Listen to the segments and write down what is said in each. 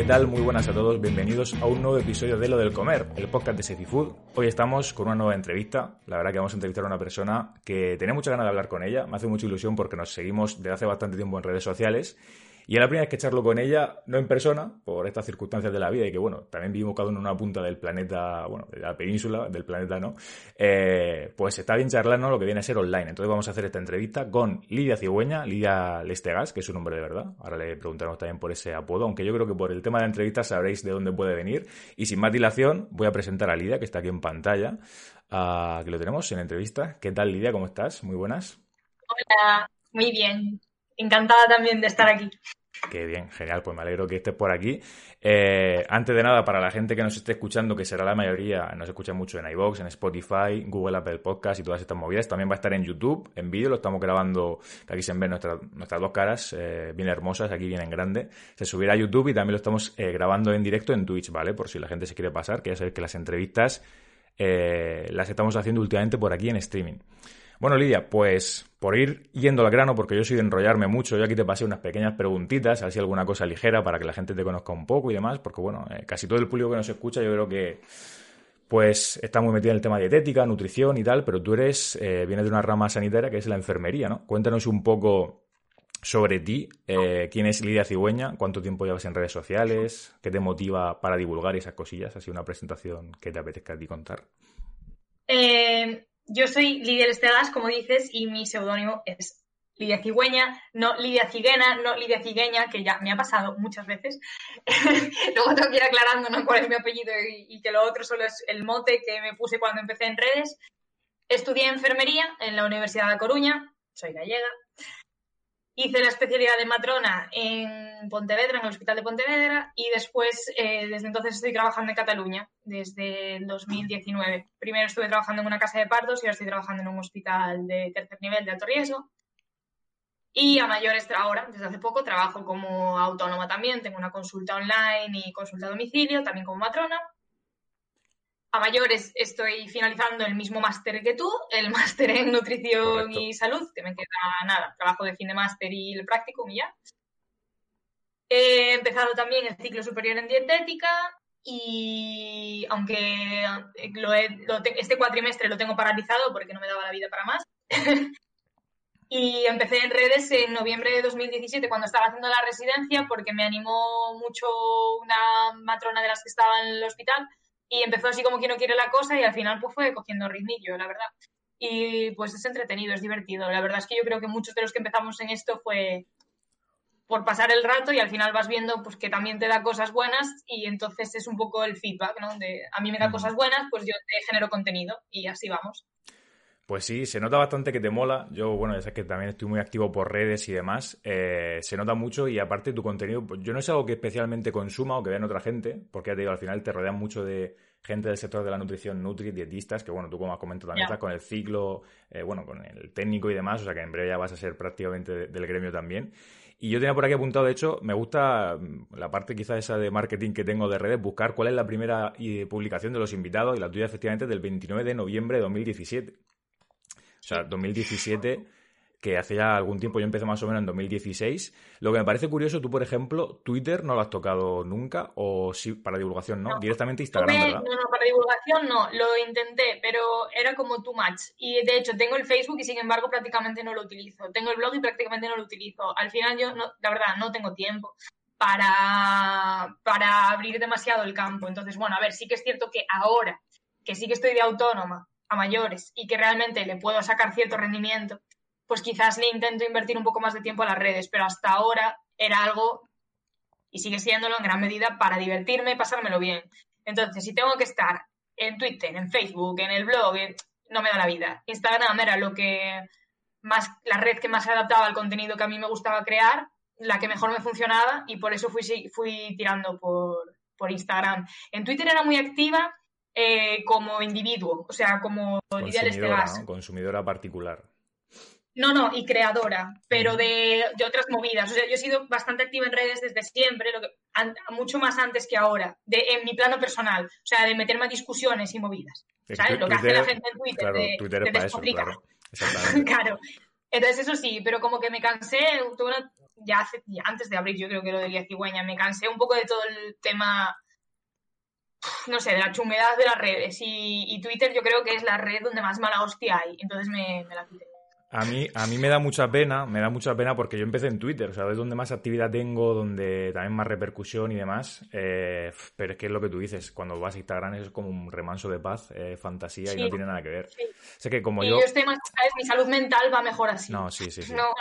¿qué tal? Muy buenas a todos. Bienvenidos a un nuevo episodio de Lo del Comer, el podcast de Safety Food. Hoy estamos con una nueva entrevista. La verdad que vamos a entrevistar a una persona que tenía mucha ganas de hablar con ella. Me hace mucha ilusión porque nos seguimos desde hace bastante tiempo en redes sociales y es la primera vez que charlo con ella, no en persona, por estas circunstancias de la vida y que, bueno, también vivimos cada uno en una punta del planeta, bueno, de la península, del planeta, ¿no? Eh, pues está bien charlar, ¿no? Lo que viene a ser online. Entonces vamos a hacer esta entrevista con Lidia Cigüeña, Lidia Lestegas, que es su nombre de verdad. Ahora le preguntaremos también por ese apodo, aunque yo creo que por el tema de la entrevista sabréis de dónde puede venir. Y sin más dilación, voy a presentar a Lidia, que está aquí en pantalla, que lo tenemos en entrevista. ¿Qué tal, Lidia? ¿Cómo estás? Muy buenas. Hola, muy bien. Encantada también de estar aquí. Qué bien, genial, pues me alegro que estés por aquí. Eh, antes de nada, para la gente que nos esté escuchando, que será la mayoría, nos escucha mucho en iVoox, en Spotify, Google Apple Podcast y todas estas movidas, también va a estar en YouTube, en vídeo, lo estamos grabando, aquí se ven nuestras, nuestras dos caras, eh, bien hermosas, aquí bien en grande. Se subirá a YouTube y también lo estamos eh, grabando en directo en Twitch, ¿vale? Por si la gente se quiere pasar, que ya sabéis que las entrevistas las estamos haciendo últimamente por aquí en streaming. Bueno, Lidia, pues por ir yendo al grano, porque yo soy de enrollarme mucho, yo aquí te pasé unas pequeñas preguntitas, así alguna cosa ligera para que la gente te conozca un poco y demás, porque bueno, eh, casi todo el público que nos escucha yo creo que pues está muy metido en el tema dietética, nutrición y tal, pero tú eres, eh, vienes de una rama sanitaria que es la enfermería, ¿no? Cuéntanos un poco sobre ti, eh, quién es Lidia Cigüeña, cuánto tiempo llevas en redes sociales, qué te motiva para divulgar esas cosillas, así una presentación que te apetezca a ti contar. Eh, yo soy Lidia Estegas, como dices, y mi seudónimo es Lidia Cigüeña, no Lidia Ciguena, no Lidia Cigueña, que ya me ha pasado muchas veces. Luego tengo que ir aclarando ¿no? cuál es mi apellido y, y, que lo otro solo es el mote que me puse cuando empecé en redes. Estudié enfermería en la Universidad de Coruña, soy gallega. Hice la especialidad de matrona en Pontevedra, en el Hospital de Pontevedra, y después, eh, desde entonces, estoy trabajando en Cataluña, desde el 2019. Primero estuve trabajando en una casa de partos y ahora estoy trabajando en un hospital de tercer nivel de alto riesgo. Y a mayores, ahora, desde hace poco, trabajo como autónoma también. Tengo una consulta online y consulta a domicilio, también como matrona a mayores estoy finalizando el mismo máster que tú, el máster en nutrición Correcto. y salud, que me queda nada, trabajo de fin de máster y el práctico y ya. He empezado también el ciclo superior en dietética y aunque lo he, lo te, este cuatrimestre lo tengo paralizado porque no me daba la vida para más. y empecé en redes en noviembre de 2017 cuando estaba haciendo la residencia porque me animó mucho una matrona de las que estaba en el hospital y empezó así como que no quiere la cosa y al final pues fue cogiendo ritmillo, la verdad. Y pues es entretenido, es divertido. La verdad es que yo creo que muchos de los que empezamos en esto fue por pasar el rato y al final vas viendo pues que también te da cosas buenas y entonces es un poco el feedback, ¿no? De a mí me da cosas buenas, pues yo te genero contenido y así vamos. Pues sí, se nota bastante que te mola. Yo, bueno, ya sabes que también estoy muy activo por redes y demás. Eh, se nota mucho y aparte tu contenido, pues yo no es algo que especialmente consuma o que vean otra gente, porque ya te digo, al final te rodean mucho de gente del sector de la nutrición, nutri, dietistas, que bueno, tú como has comentado también yeah. estás con el ciclo, eh, bueno, con el técnico y demás, o sea que en breve ya vas a ser prácticamente del gremio también. Y yo tenía por aquí apuntado, de hecho, me gusta la parte quizá esa de marketing que tengo de redes, buscar cuál es la primera publicación de los invitados y la tuya efectivamente del 29 de noviembre de 2017. O sea, 2017, que hace ya algún tiempo, yo empecé más o menos en 2016. Lo que me parece curioso, tú, por ejemplo, Twitter no lo has tocado nunca, o sí, para divulgación no, no. directamente Instagram, me, ¿verdad? No, no, para divulgación no, lo intenté, pero era como too much. Y de hecho, tengo el Facebook y sin embargo prácticamente no lo utilizo. Tengo el blog y prácticamente no lo utilizo. Al final yo, no, la verdad, no tengo tiempo. Para, para abrir demasiado el campo. Entonces, bueno, a ver, sí que es cierto que ahora, que sí que estoy de autónoma, a mayores y que realmente le puedo sacar cierto rendimiento, pues quizás le intento invertir un poco más de tiempo a las redes, pero hasta ahora era algo, y sigue siéndolo en gran medida, para divertirme y pasármelo bien. Entonces, si tengo que estar en Twitter, en Facebook, en el blog, no me da la vida. Instagram era lo que más, la red que más se adaptaba al contenido que a mí me gustaba crear, la que mejor me funcionaba, y por eso fui, tirando por Instagram. En Twitter era muy activa eh, como individuo, o sea, como líder este gas. Consumidora particular. No, no, y creadora, pero de, otras movidas. O sea, yo he sido bastante activa en redes desde siempre, lo que, mucho más antes que ahora, de, en mi plano personal. O sea, de meterme a discusiones y movidas. ¿Sabes? lo que hace la gente en Twitter. Claro, de, Twitter es para eso, claro. claro. Entonces, eso sí, pero como que me cansé, ya, hace, ya antes de abrir, yo creo que lo de cigüeña, me cansé un poco de todo el tema no sé, de la chumedad de las redes. Y, Twitter yo creo que es la red donde más mala hostia hay. Entonces me, me la quité. A mí, a mí me da mucha pena, me da mucha pena porque yo empecé en Twitter, o sea, es donde más actividad tengo, donde también más repercusión y demás. Eh, pero es que es lo que tú dices, cuando vas a Instagram es como un remanso de paz, eh, fantasía y no tiene nada que ver. Sé que como y yo... yo estoy más, ¿sabes? Mi salud mental va mejor así. No, sí, sí, sí. No,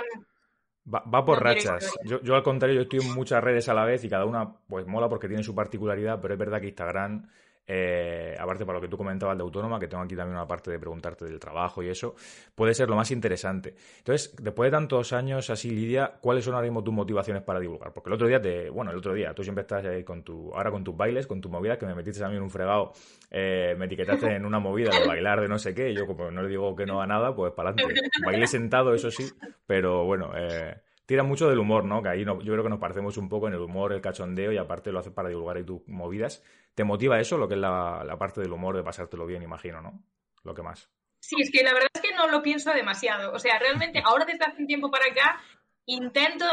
Va, va, por rachas. Yo, yo, al contrario, yo estoy en muchas redes a la vez y cada una pues mola porque tiene su particularidad, pero es verdad que Instagram eh, aparte para lo que tú comentabas de autónoma, que tengo aquí también una parte de preguntarte del trabajo y eso, puede ser lo más interesante. Entonces, después de tantos años así, Lidia, ¿cuáles son ahora mismo tus motivaciones para divulgar? Porque el otro día, te, bueno, el otro día, tú siempre estás ahí con tu, ahora con tus bailes, con tu movida, que me metiste en un fregado, eh, me etiquetaste en una movida de bailar de no sé qué, y yo como no le digo que no a nada, pues para adelante. Bailé sentado, eso sí, pero bueno, eh, tira mucho del humor, ¿no? Que ahí yo creo que nos parecemos un poco en el humor, el cachondeo y aparte lo haces para divulgar ahí tus movidas. ¿Te motiva eso, lo que es la, parte del humor, de pasártelo bien, imagino, ¿no? Lo que más. Sí, es que la verdad es que no lo pienso demasiado. O sea, realmente ahora desde hace un tiempo para acá intento,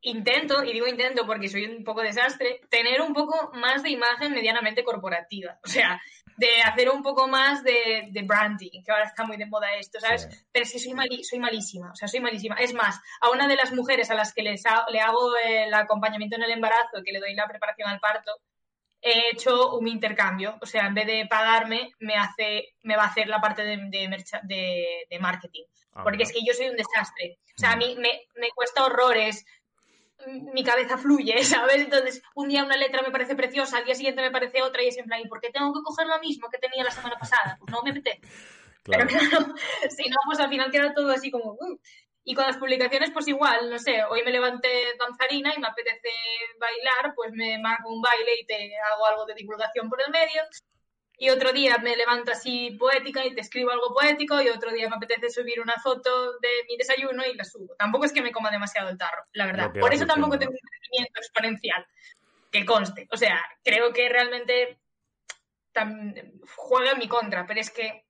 intento, y digo intento porque soy un poco desastre, tener un poco más de imagen medianamente corporativa. O sea, de hacer un poco más de, branding, que ahora está muy de moda esto, ¿sabes? Pero es que soy, soy malísima, o sea, soy malísima. Es más, a una de las mujeres a las que les le hago el acompañamiento en el embarazo, que le doy la preparación al parto, he hecho un intercambio. O sea, en vez de pagarme, me hace, me va a hacer la parte de, de, marketing. Ah, porque es que yo soy un desastre. O sea, a mí me, me cuesta horrores mi cabeza fluye, ¿sabes? Entonces, un día una letra me parece preciosa, al día siguiente me parece otra y es en plan, ¿y por qué tengo que coger lo mismo que tenía la semana pasada? Pues no me apetece. Pero claro, si no, pues al final queda todo así como... Uh. Y con las publicaciones, pues igual, no sé, hoy me levanté danzarina y me apetece bailar, pues me marco un baile y te hago algo de divulgación por el medio. Y otro día me levanto así poética y te escribo algo poético y otro día me apetece subir una foto de mi desayuno y la subo. Tampoco es que me coma demasiado el tarro, la verdad. Por eso tampoco tengo un crecimiento exponencial, que conste. O sea, creo que realmente juega en mi contra, pero es que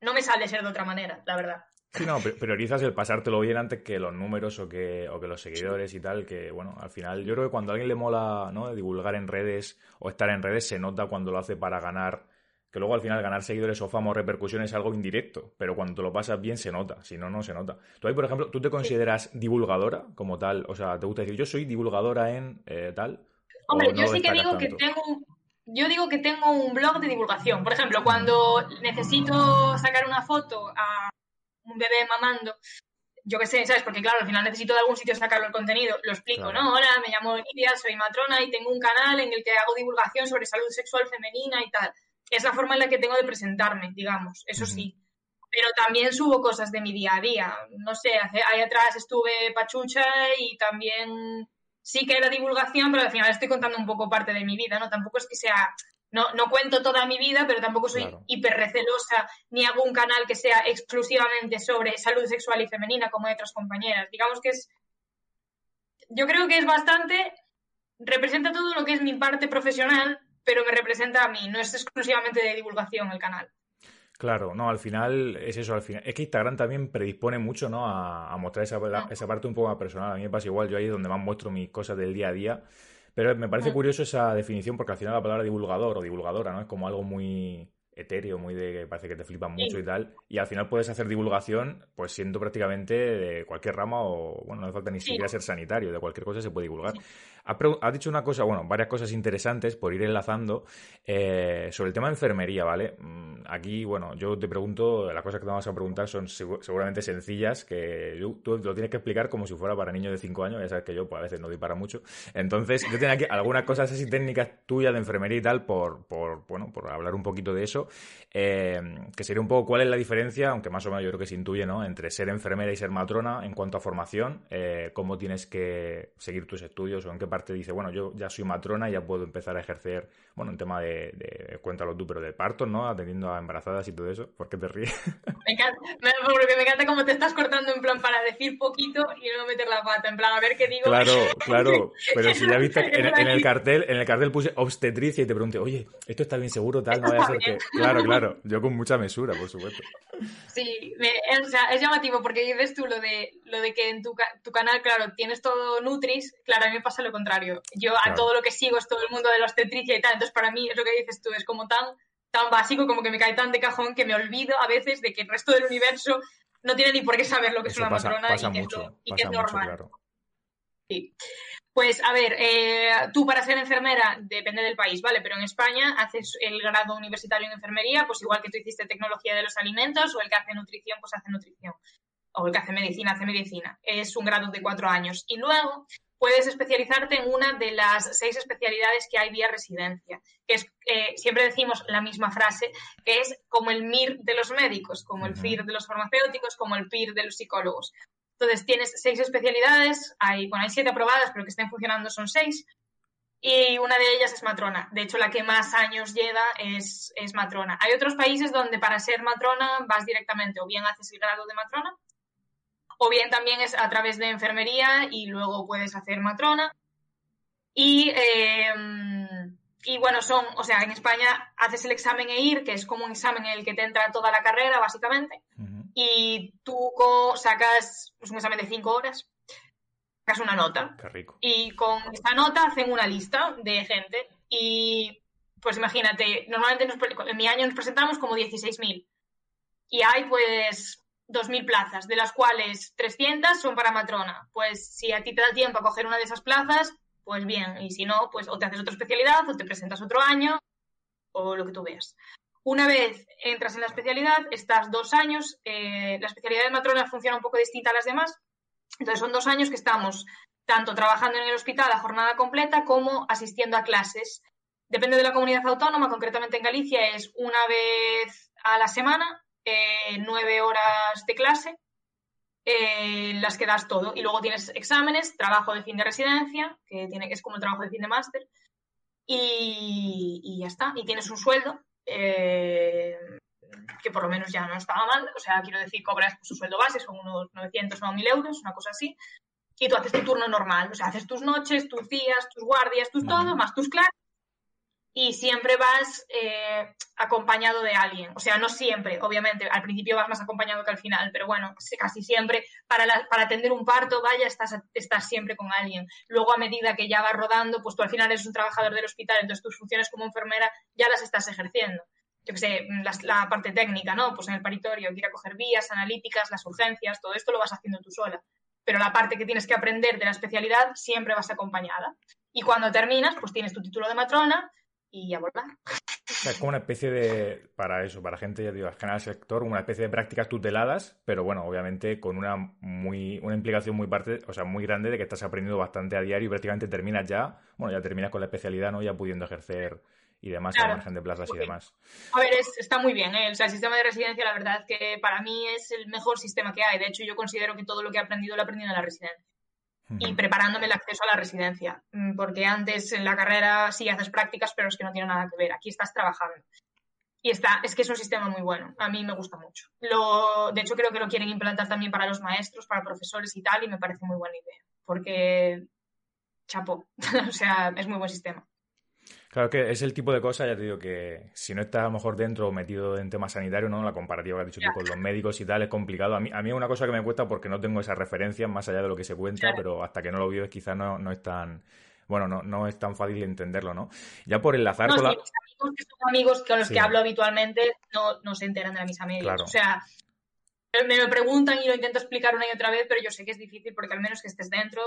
no me sale ser de otra manera, la verdad. Sí, no, priorizas el pasártelo bien antes que los números o que, o que los seguidores y tal, que bueno, al final yo creo que cuando a alguien le mola ¿no? divulgar en redes o estar en redes se nota cuando lo hace para ganar, que luego al final ganar seguidores o fama o repercusión es algo indirecto, pero cuando te lo pasas bien se nota, si no, no se nota. Tú ahí, por ejemplo, ¿tú te consideras divulgadora como tal? O sea, ¿te gusta decir yo soy divulgadora en eh, tal? Hombre, yo sí que digo que tengo yo digo que tengo un blog de divulgación. Por ejemplo, cuando necesito sacar una foto a un bebé mamando, yo qué sé, ¿sabes? Porque claro, al final necesito de algún sitio sacarlo el contenido. Lo explico, ¿no? Hola, me llamo Lidia, soy matrona y tengo un canal en el que hago divulgación sobre salud sexual femenina y tal. Es la forma en la que tengo de presentarme, digamos, eso sí. Pero también subo cosas de mi día a día. No sé, ahí atrás estuve pachucha y también sí que era divulgación, pero al final estoy contando un poco parte de mi vida, ¿no? Tampoco es que sea no, no cuento toda mi vida, pero tampoco soy hiper recelosa ni hago un canal que sea exclusivamente sobre salud sexual y femenina como hay otras compañeras. Digamos que es. Yo creo que es bastante. Representa todo lo que es mi parte profesional, pero me representa a mí. No es exclusivamente de divulgación el canal. Claro, no, al final es eso, al final. Es que Instagram también predispone mucho, ¿no? A, mostrar esa, esa parte un poco más personal. A mí me pasa igual, yo ahí es donde más muestro mis cosas del día a día pero me parece mm. curioso esa definición porque al final la palabra divulgador o divulgadora, ¿no? Es como algo muy etéreo, muy de que parece que te flipan mucho y tal. Y al final puedes hacer divulgación, pues siendo prácticamente de cualquier rama o, bueno, no hace falta ni siquiera ser sanitario, de cualquier cosa se puede divulgar. Has, dicho una cosa, bueno, varias cosas interesantes por ir enlazando eh, sobre el tema de enfermería, ¿vale? Mm, aquí, bueno, yo te pregunto, las cosas que te vamos a preguntar son seguramente sencillas, que tú lo tienes que explicar como si fuera para niños de 5 años, ya sabes que yo pues, a veces no doy para mucho. Entonces, yo tengo aquí algunas cosas así técnicas tuyas de enfermería y tal, por, por bueno, por hablar un poquito de eso, eh, que sería un poco cuál es la diferencia, aunque más o menos yo creo que se intuye, ¿no? Entre ser enfermera y ser matrona en cuanto a formación, eh, cómo tienes que seguir tus estudios o en qué parte dice, bueno, yo ya soy matrona y ya puedo empezar a ejercer, bueno, en tema de, de cuéntalo tú, pero de partos, ¿no? Atendiendo a embarazadas y todo eso. ¿Por qué te ríes? Me encanta, porque me encanta cómo te estás cortando en plan para decir poquito y luego meter la pata, en plan a ver qué digo. Claro, claro, pero si ya viste, en, el cartel, en el cartel puse obstetricia y te pregunté, oye, esto está bien seguro, tal, no vaya a ser que... Claro, claro, yo con mucha mesura, por supuesto. Sí, o sea, es llamativo porque dices tú lo de, lo de que en tu, tu canal, claro, tienes todo Nutris, claro, a mí me pasa lo contrario. Yo a todo lo que sigo es todo el mundo de la obstetricia y tal, entonces para mí es lo que dices tú, es como tan, tan básico, como que me cae tan de cajón que me olvido a veces de que el resto del universo no tiene ni por qué saber lo que es una matrona y, que es, normal. Sí. Pues a ver, eh, tú para ser enfermera depende del país, ¿vale? Pero en España haces el grado universitario en enfermería, pues igual que tú hiciste tecnología de los alimentos, o el que hace nutrición, pues hace nutrición. O el que hace medicina, hace medicina. Es un grado de cuatro años. Y luego puedes especializarte en una de las seis especialidades que hay vía residencia, que es, eh, siempre decimos la misma frase, que es como el MIR de los médicos, como el FIR de los farmacéuticos, como el PIR de los psicólogos. Entonces, tienes seis especialidades, hay, bueno, hay siete aprobadas, pero que estén funcionando son seis, y una de ellas es matrona. De hecho, la que más años lleva es, es matrona. Hay otros países donde para ser matrona vas directamente, o bien haces el grado de matrona, o bien también es a través de enfermería y luego puedes hacer matrona. Y, em, y bueno, son, o sea, en España haces el examen EIR, que es como un examen en el que te entra toda la carrera, básicamente y tú sacas pues, un examen de cinco horas, sacas una nota. Qué rico. Y con esta nota hacen una lista de gente y pues imagínate, normalmente en mi año nos presentamos como 16.000 y hay pues 2.000 plazas, de las cuales 300 son para matrona. Pues si a ti te da tiempo a coger una de esas plazas, pues bien, y si no, pues o te haces otra especialidad o te presentas otro año o lo que tú veas. Una vez entras en la especialidad, estás dos años. Eh, la especialidad de matrona funciona un poco distinta a las demás. Entonces, son dos años que estamos tanto trabajando en el hospital a jornada completa como asistiendo a clases. Depende de la comunidad autónoma, concretamente en Galicia es una vez a la semana, eh, nueve horas de clase, eh, las que das todo. Y luego tienes exámenes, trabajo de fin de residencia, que, tiene, es como el trabajo de fin de máster, y, y ya está. Y tienes un sueldo eh, que por lo menos ya no estaba mal, o sea, quiero decir, cobras su sueldo base, son unos 900 o 1000 euros, una cosa así, y tú haces tu turno normal, o sea, haces tus noches, tus días, tus guardias, tus todo, más tus clases, y siempre vas eh, acompañado de alguien. O sea, no siempre, obviamente, al principio vas más acompañado que al final, pero bueno, casi siempre para, para atender un parto, vaya, estás, estás siempre con alguien. Luego, a medida que ya vas rodando, pues tú al final eres un trabajador del hospital, entonces tus funciones como enfermera ya las estás ejerciendo. Yo qué sé, la, parte técnica, ¿no? Pues en el paritorio, ir a coger vías analíticas, las urgencias, todo esto lo vas haciendo tú sola. Pero la parte que tienes que aprender de la especialidad siempre vas acompañada. Y cuando terminas, pues tienes tu título de matrona, y a volar. es como una especie de, para eso, para gente, ya digo, general sector, una especie de prácticas tuteladas, pero bueno, obviamente con una muy, una implicación muy parte, o sea, muy grande de que estás aprendiendo bastante a diario y prácticamente terminas ya, bueno, ya terminas con la especialidad, ¿no? Ya pudiendo ejercer y demás, a margen de plazas y demás. A ver, está muy bien, ¿eh? O sea, el sistema de residencia, la verdad que para mí es el mejor sistema que hay. De hecho, yo considero que todo lo que he aprendido lo he aprendido en la residencia y preparándome el acceso a la residencia. Mm, porque antes en la carrera sí haces prácticas, pero es que no tiene nada que ver. Aquí estás trabajando. Y está, es que es un sistema muy bueno. A mí me gusta mucho. Lo, de hecho, creo que lo quieren implantar también para los maestros, para profesores y tal, y me parece muy buena idea. Porque, chapo, o sea, es muy buen sistema. Claro que es el tipo de cosa, ya te digo, que si no estás a lo mejor dentro o metido en temas sanitarios, ¿no? La comparativa que has dicho tú con los médicos y tal es complicado. A mí, a mí es una cosa que me cuesta porque no tengo esa referencia más allá de lo que se cuenta, pero hasta que no lo vives quizás no, no es tan bueno, no, no es tan fácil entenderlo, ¿no? Ya por enlazar no, con la... mis amigos que son amigos con los Sí. que hablo habitualmente no, no se enteran de la misa media. Claro. O sea, me lo preguntan y lo intento explicar una y otra vez, pero yo sé que es difícil porque al menos que estés dentro,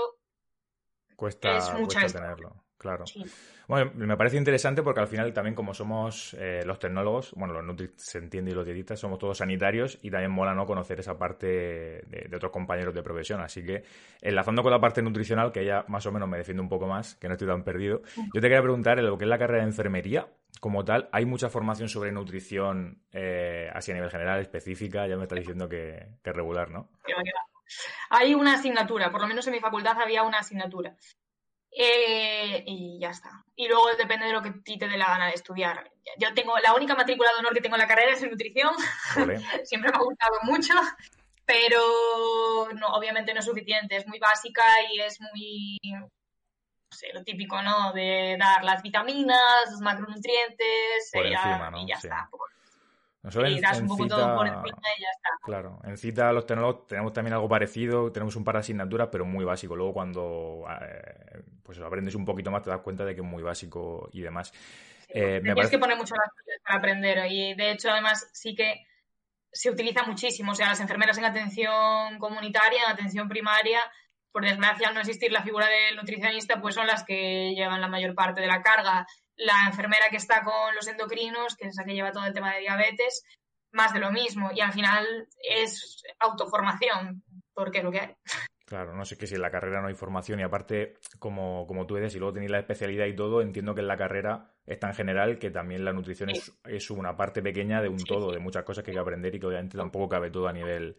Cuesta, es mucha cuesta tenerlo, claro. sí. Bueno, me parece interesante porque al final también como somos eh, los tecnólogos, bueno, los nutri se entiende y los dietistas, somos todos sanitarios y también mola no conocer esa parte de, otros compañeros de profesión. Así que enlazando con la parte nutricional, que ya más o menos me defiende un poco más, que no estoy tan perdido, yo te quería preguntar en lo que es la carrera de enfermería, como tal, ¿hay mucha formación sobre nutrición eh, así a nivel general, específica? Ya me está diciendo que, que regular, ¿no? Hay una asignatura, por lo menos en mi facultad había una asignatura. Eh, y ya está. Y luego depende de lo que a ti te dé la gana de estudiar. Yo tengo la única matrícula de honor que tengo en la carrera es en nutrición. Vale. Siempre me ha gustado mucho, pero no, obviamente no es suficiente. Es muy básica y es muy, no sé, lo típico, ¿no? De dar las vitaminas, los macronutrientes Por y ya, encima, ¿no? y ya Sí. está. Nosotros Y en- das en un poco cita- todo por encima y ya está. Claro, en cita los tecnólogos tenemos también algo parecido, tenemos un par de asignaturas, pero muy básico. Luego cuando eh, pues lo aprendes un poquito más te das cuenta de que es muy básico y demás. Eh, me parece- que poner mucho las pilas para aprender y de hecho además sí que se utiliza muchísimo, o sea, las enfermeras en atención comunitaria, en atención primaria, por desgracia al no existir la figura del nutricionista, pues son las que llevan la mayor parte de la carga. La enfermera que está con los endocrinos, que es la que lleva todo el tema de diabetes, más de lo mismo y al final es autoformación, porque es lo que hay. Claro, no sé que si en la carrera no hay formación y aparte, como, como tú dices, y luego tenéis la especialidad y todo, entiendo que en la carrera es tan general que también la nutrición es, es una parte pequeña de un Sí, todo, de muchas cosas que hay que aprender y que obviamente tampoco cabe todo a nivel,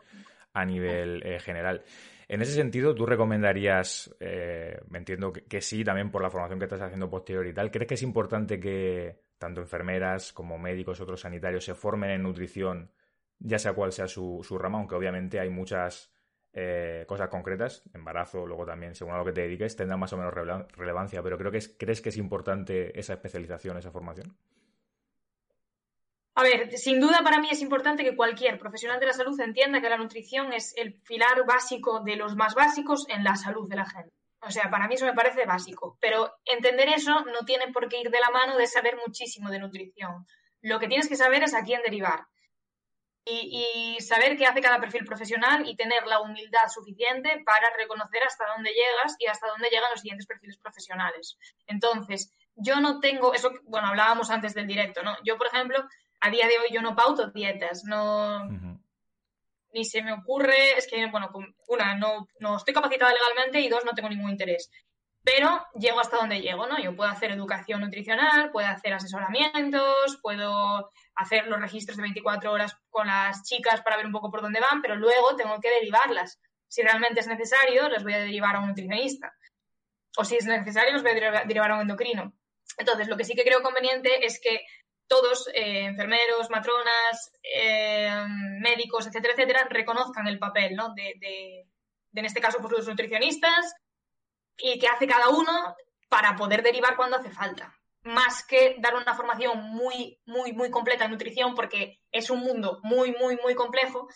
a nivel eh, general. En ese sentido, ¿tú recomendarías, eh, me entiendo que, sí, también por la formación que estás haciendo posterior y tal, ¿crees que es importante que tanto enfermeras como médicos, otros sanitarios se formen en nutrición, ya sea cual sea su, su rama, aunque obviamente hay muchas eh, cosas concretas, embarazo, luego también, según a lo que te dediques, tendrá más o menos rele- relevancia, pero creo que es, ¿crees que es importante esa especialización, esa formación? A ver, sin duda para mí es importante que cualquier profesional de la salud entienda que la nutrición es el pilar básico de los más básicos en la salud de la gente. O sea, para mí eso me parece básico. Pero entender eso no tiene por qué ir de la mano de saber muchísimo de nutrición. Lo que tienes que saber es a quién derivar. Y, saber qué hace cada perfil profesional y tener la humildad suficiente para reconocer hasta dónde llegas y hasta dónde llegan los siguientes perfiles profesionales. Entonces, yo no tengo, eso, bueno, hablábamos antes del directo, ¿no? Yo, por ejemplo, a día de hoy yo no pauto dietas, no, ni se me ocurre, es que, bueno, una, no, no estoy capacitada legalmente y dos, no tengo ningún interés. Pero llego hasta donde llego, ¿no? Yo puedo hacer educación nutricional, puedo hacer asesoramientos, puedo hacer los registros de 24 horas con las chicas para ver un poco por dónde van, pero luego tengo que derivarlas. Si realmente es necesario, las voy a derivar a un nutricionista. O si es necesario, los voy a derivar a un endocrino. Entonces, lo que sí que creo conveniente es que todos, eh, enfermeros, matronas, eh, médicos, etcétera, etcétera, reconozcan el papel, ¿no? De, de- de, en este caso, pues los nutricionistas y qué hace cada uno para poder derivar cuando hace falta. Más que dar una formación muy, muy, muy completa en nutrición, porque es un mundo muy, muy, muy complejo,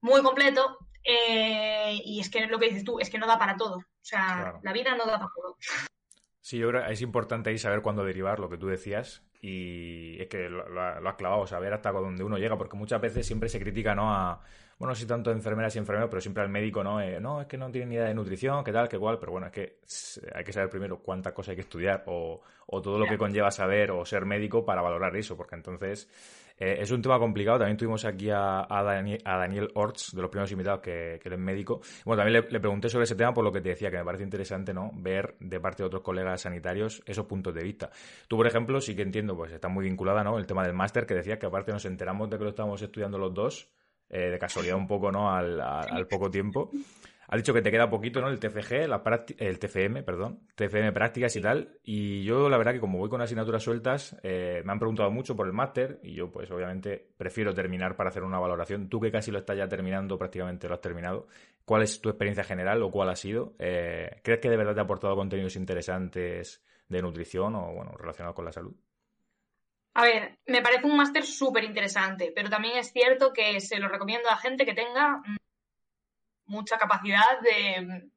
muy completo, eh, y es que lo que dices tú, es que no da para todo. O sea, Claro. la vida no da para todo. Sí, yo creo que es importante ahí saber cuándo derivar lo que tú decías y es que lo, lo- lo has clavado, saber hasta dónde uno llega, porque muchas veces siempre se critica, ¿no? A, bueno, sí tanto enfermeras y enfermeros, pero siempre al médico, ¿no? Eh, no, es que no tiene ni idea de nutrición, qué tal, qué cual, pero bueno, es que hay que saber primero cuántas cosas hay que estudiar o, o todo lo que conlleva saber o ser médico para valorar eso, porque entonces eh, es un tema complicado. También tuvimos aquí a, Daniel, Orts, de los primeros invitados, que, que él es médico. Bueno, también le, pregunté sobre ese tema por lo que te decía, que me parece interesante, ¿no? Ver de parte de otros colegas sanitarios esos puntos de vista. Tú, por ejemplo, sí que entiendo, pues está muy vinculada, ¿no? El tema del máster, que decía que aparte nos enteramos de que lo estábamos estudiando los dos, eh, de casualidad un poco, ¿no? Al poco tiempo. Has dicho que te queda poquito, ¿no? El TFG, la el TFM, perdón, TFM prácticas y tal. Y yo, la verdad, que como voy con asignaturas sueltas, eh, me han preguntado mucho por el máster y yo, pues, obviamente, prefiero terminar para hacer una valoración. Tú que casi lo estás ya terminando, prácticamente lo has terminado. ¿Cuál es tu experiencia general o cuál ha sido? Eh, ¿Crees que de verdad te ha aportado contenidos interesantes de nutrición o, bueno, relacionados con la salud? A ver, me parece un máster súper interesante, pero también es cierto que se lo recomiendo a gente que tenga mucha capacidad de,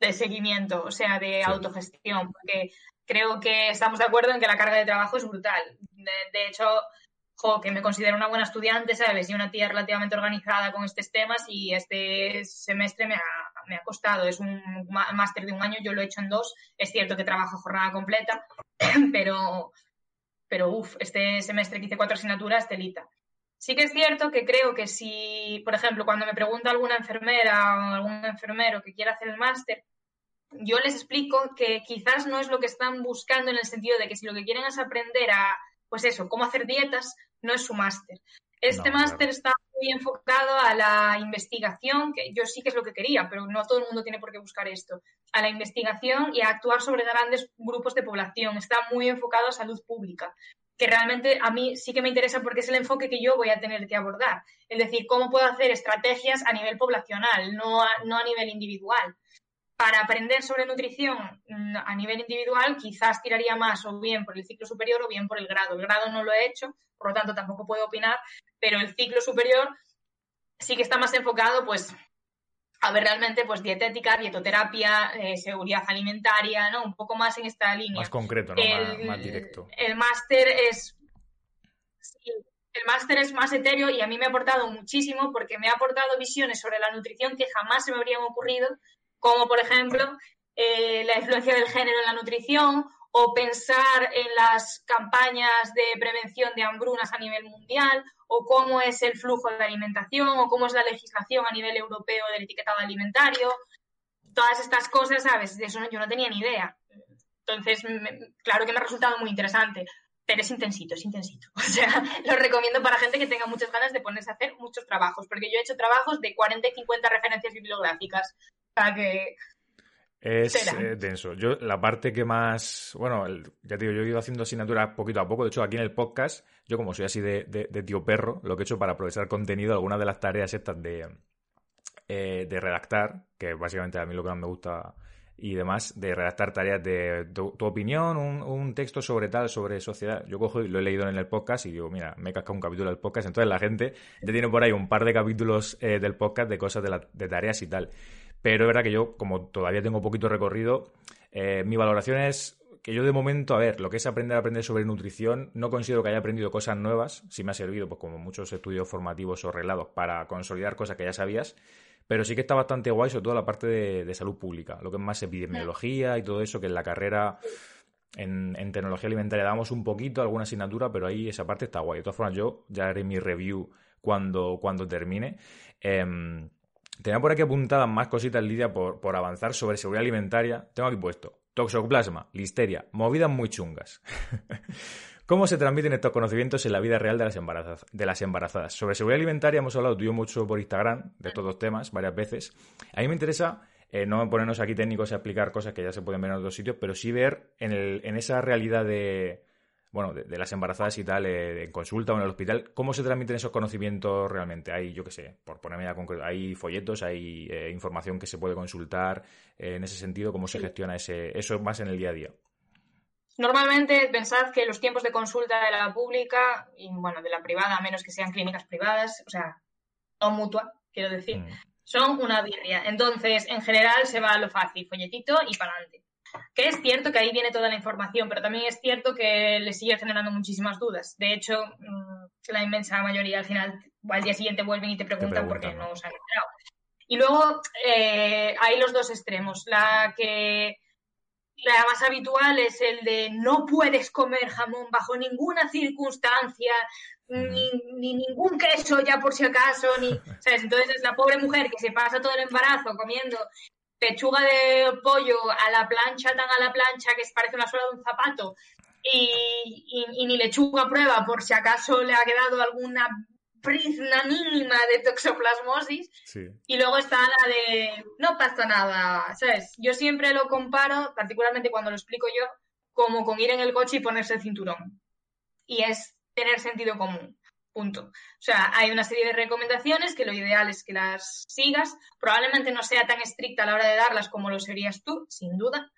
de seguimiento, o sea, de autogestión, porque creo que estamos de acuerdo en que la carga de trabajo es brutal. De, hecho, que me considero una buena estudiante, ¿sabes? Y una tía relativamente organizada con estos temas y este semestre me ha, me ha costado. Es un máster de un año, yo lo he hecho en dos. Es cierto que trabajo jornada completa, pero, pero uff, este semestre que hice cuatro asignaturas, telita. Sí que es cierto que creo que si, por ejemplo, cuando me pregunta alguna enfermera o algún enfermero que quiera hacer el máster, yo les explico que quizás no es lo que están buscando en el sentido de que si lo que quieren es aprender a, pues eso, cómo hacer dietas, no es su máster. Este máster está muy enfocado a la investigación, que yo sí que es lo que quería, pero no todo el mundo tiene por qué buscar esto, a la investigación y a actuar sobre grandes grupos de población. Está muy enfocado a salud pública, que realmente a mí sí que me interesa porque es el enfoque que yo voy a tener que abordar. Es decir, cómo puedo hacer estrategias a nivel poblacional, no no a nivel individual para aprender sobre nutrición mm, a nivel individual, quizás tiraría más o bien por el ciclo superior o bien por el grado. El grado no lo he hecho, por lo tanto tampoco puedo opinar, pero el ciclo superior sí que está más enfocado, pues, a ver realmente, pues, dietética, dietoterapia, eh, seguridad alimentaria, ¿no? Un poco más en esta línea. Más concreto, ¿no? El, más, directo. El máster es... el máster es más etéreo y a mí me ha aportado muchísimo porque me ha aportado visiones sobre la nutrición que jamás se me habrían ocurrido como por ejemplo eh, la influencia del género en la nutrición o pensar en las campañas de prevención de hambrunas a nivel mundial, o cómo es el flujo de alimentación, o cómo es la legislación a nivel europeo del etiquetado alimentario. Todas estas cosas, ¿sabes? De eso yo no tenía ni idea. Entonces, claro que me ha resultado muy interesante, pero es intensito, es intensito. O sea, lo recomiendo para gente que tenga muchas ganas de ponerse a hacer muchos trabajos, porque yo he hecho trabajos de 40 y 50 referencias bibliográficas que... Es eh, denso. Yo, la parte que más. Bueno, ya te digo, yo he ido haciendo asignaturas poquito a poco. De hecho, aquí en el podcast, yo como soy así de, tío perro, lo que he hecho para aprovechar contenido, algunas de las tareas estas de, eh, de redactar, que básicamente a mí lo que más me gusta y demás, de redactar tareas de tu, opinión, un, texto sobre tal, sobre sociedad. Yo cojo y lo he leído en el podcast y digo, mira, me he cascado un capítulo del podcast. Entonces la gente ya tiene por ahí un par de capítulos eh, del podcast de cosas de, de tareas y tal. Pero es verdad que yo, como todavía tengo poquito recorrido, eh, mi valoración es que yo de momento, a ver, lo que es aprender a aprender sobre nutrición, no considero que haya aprendido cosas nuevas, sí me ha servido, pues como muchos estudios formativos o reglados, para consolidar cosas que ya sabías, pero sí que está bastante guay, sobre todo la parte de, salud pública, lo que es más epidemiología y todo eso, que en la carrera en, tecnología alimentaria damos un poquito, alguna asignatura, pero ahí esa parte está guay. De todas formas, yo ya haré mi review cuando, cuando termine. Em, Tenía por aquí apuntadas más cositas, Lidia, por, por avanzar sobre seguridad alimentaria. Tengo aquí puesto toxoplasma, listeria, movidas muy chungas. ¿Cómo se transmiten estos conocimientos en la vida real de las, embarazadas, de las embarazadas? Sobre seguridad alimentaria hemos hablado yo mucho por Instagram de estos dos temas varias veces. A mí me interesa eh, no ponernos aquí técnicos a explicar cosas que ya se pueden ver en otros sitios, pero sí ver en, el, en esa realidad de, bueno, de, las embarazadas y tal, eh, en consulta o en el hospital, ¿cómo se transmiten esos conocimientos realmente? Hay, yo qué sé, por ponerme a concreto, hay folletos, hay eh, información que se puede consultar eh, en ese sentido, ¿cómo se gestiona ese, eso más en el día a día? Normalmente pensad que los tiempos de consulta de la pública y bueno, de la privada, a menos que sean clínicas privadas, o sea, no mutua, quiero decir, mm. son una birria. Entonces, en general se va a lo fácil, folletito y para adelante. Que es cierto que ahí viene toda la información, pero también es cierto que le sigue generando muchísimas dudas. De hecho, mm, la inmensa mayoría al final, al día siguiente vuelven y te preguntan, por qué no se han enterado. Y luego eh, hay los dos extremos. La que la más habitual es el de no puedes comer jamón bajo ninguna circunstancia, ni, ni, ningún queso ya por si acaso, ni, ¿sabes? Entonces es la pobre mujer que se pasa todo el embarazo comiendo pechuga de pollo a la plancha, tan a la plancha que parece una suela de un zapato, y, ni lechuga prueba por si acaso le ha quedado alguna prisna mínima de toxoplasmosis. Y luego está la de no pasa nada, ¿sabes? Yo siempre lo comparo, particularmente cuando lo explico yo, como con ir en el coche y ponerse el cinturón. Y es tener sentido común. Punto. O sea, hay una serie de recomendaciones que lo ideal es que las sigas. Probablemente no sea tan estricta a la hora de darlas como lo serías tú, sin duda.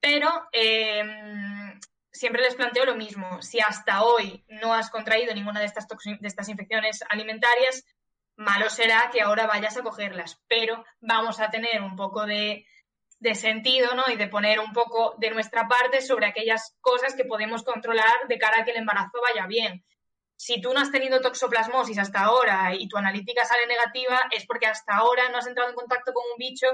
Pero em, siempre les planteo lo mismo. Si hasta hoy no has contraído ninguna de estas, de estas infecciones alimentarias, malo será que ahora vayas a cogerlas. Pero vamos a tener un poco de de sentido, ¿no? Y de poner un poco de nuestra parte sobre aquellas cosas que podemos controlar de cara a que el embarazo vaya bien. Si tú no has tenido toxoplasmosis hasta ahora y tu analítica sale negativa, es porque hasta ahora no has entrado en contacto con un bicho.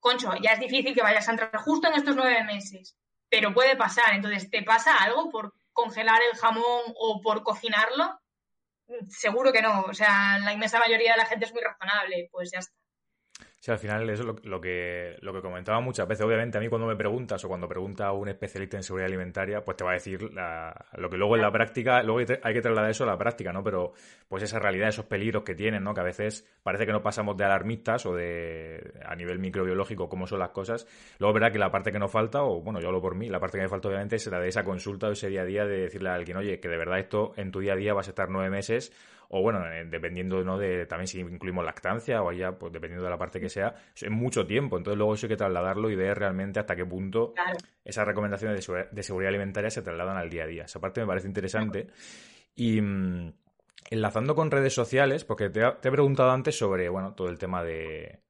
Concho, ya es difícil que vayas a entrar justo en estos nueve meses, pero puede pasar. Entonces, ¿te pasa algo por congelar el jamón o por cocinarlo? Seguro que no. O sea, la inmensa mayoría de la gente es muy razonable. Pues ya está. Sí, al final eso es lo, que, lo que comentaba muchas veces. Obviamente, a mí cuando me preguntas o cuando pregunta a un especialista en seguridad alimentaria, pues te va a decir lo que luego en la práctica, luego hay que trasladar eso a la práctica, ¿no? Pero pues esa realidad, esos peligros que tienen, ¿no? Que a veces parece que no pasamos de alarmistas o de a nivel microbiológico cómo son las cosas. Luego es verdad que la parte que nos falta, o bueno, yo hablo por mí, la parte que me falta obviamente es la de esa consulta o ese día a día de decirle a alguien, oye, que de verdad esto en tu día a día vas a estar nueve meses o bueno, eh, dependiendo ¿no? de también si incluimos lactancia o allá, pues dependiendo de la parte que sea, es mucho tiempo. Entonces luego eso hay que trasladarlo y ver realmente hasta qué punto esas recomendaciones de, seguridad alimentaria se trasladan al día a día. Esa parte me parece interesante. Y mm, enlazando con redes sociales, porque te, te, he preguntado antes sobre, bueno, todo el tema de,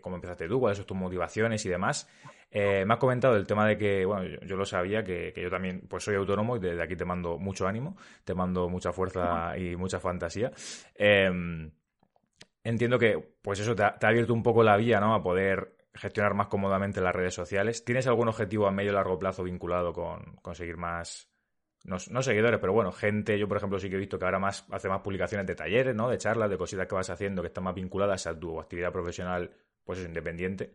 cómo empezaste tú, cuáles son tus motivaciones y demás. Eh, me has comentado el tema de que, bueno, yo, lo sabía, que, yo también pues soy autónomo y desde aquí te mando mucho ánimo, te mando mucha fuerza y mucha fantasía. Em, entiendo que, pues eso te ha, abierto un poco la vía, ¿no? A poder gestionar más cómodamente las redes sociales. ¿Tienes algún objetivo a medio y largo plazo vinculado con conseguir más, no, seguidores, pero bueno, gente, yo por ejemplo sí que he visto que ahora más hace más publicaciones de talleres, ¿no? De charlas, de cositas que vas haciendo que están más vinculadas a tu actividad profesional, pues es independiente.